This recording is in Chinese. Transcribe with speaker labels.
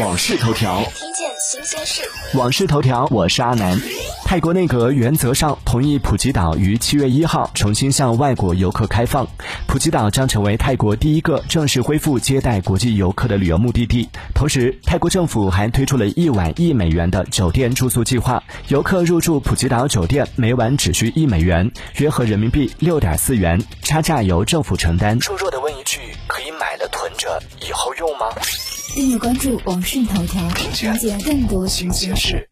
Speaker 1: 往事头条，
Speaker 2: 听见新鲜事。
Speaker 1: 往事头条，我是阿南。泰国内阁原则上同意普吉岛于七月一号重新向外国游客开放，普吉岛将成为泰国第一个正式恢复接待国际游客的旅游目的地。同时，泰国政府还推出了一晚一美元的酒店住宿计划，游客入住普吉岛酒店每晚只需一美元，约合人民币六点四元，差价由政府承担。弱弱的问一句，可以买了囤着，以后用吗？
Speaker 3: 订阅关注网讯头条，了解更多新鲜事。